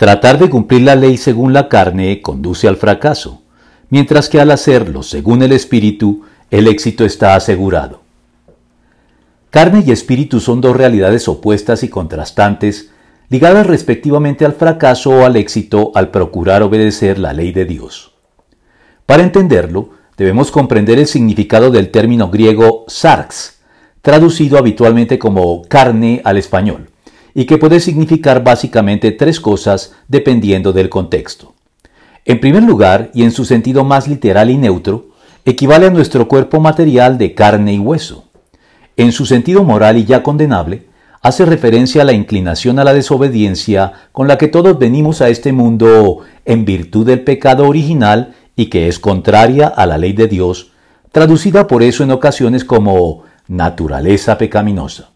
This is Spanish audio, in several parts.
Tratar de cumplir la ley según la carne conduce al fracaso, mientras que al hacerlo según el Espíritu, el éxito está asegurado. Carne y espíritu son dos realidades opuestas y contrastantes, ligadas respectivamente al fracaso o al éxito al procurar obedecer la ley de Dios. Para entenderlo, debemos comprender el significado del término griego sarx, traducido habitualmente como carne al español, y que puede significar básicamente tres cosas dependiendo del contexto. En primer lugar, y en su sentido más literal y neutro, equivale a nuestro cuerpo material de carne y hueso. En su sentido moral y ya condenable, hace referencia a la inclinación a la desobediencia con la que todos venimos a este mundo en virtud del pecado original y que es contraria a la ley de Dios, traducida por eso en ocasiones como naturaleza pecaminosa.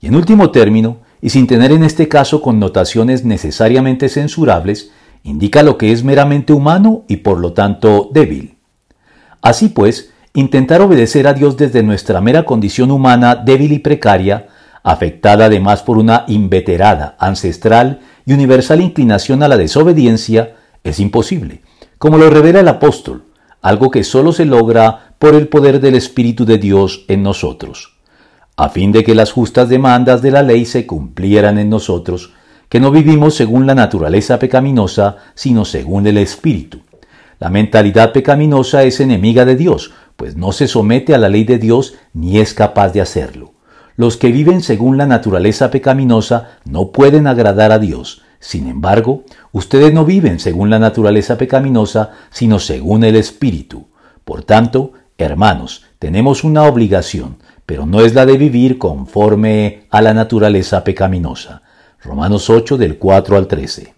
Y en último término, y sin tener en este caso connotaciones necesariamente censurables, indica lo que es meramente humano y por lo tanto débil. Así pues, intentar obedecer a Dios desde nuestra mera condición humana débil y precaria, afectada además por una inveterada, ancestral y universal inclinación a la desobediencia, es imposible, como lo revela el apóstol, algo que sólo se logra por el poder del Espíritu de Dios en nosotros, a fin de que las justas demandas de la ley se cumplieran en nosotros, que no vivimos según la naturaleza pecaminosa, sino según el Espíritu. La mentalidad pecaminosa es enemiga de Dios, pues no se somete a la ley de Dios ni es capaz de hacerlo. Los que viven según la naturaleza pecaminosa no pueden agradar a Dios. Sin embargo, ustedes no viven según la naturaleza pecaminosa, sino según el Espíritu. Por tanto, hermanos, tenemos una obligación, pero no es la de vivir conforme a la naturaleza pecaminosa. Romanos 8 del 4 al 13.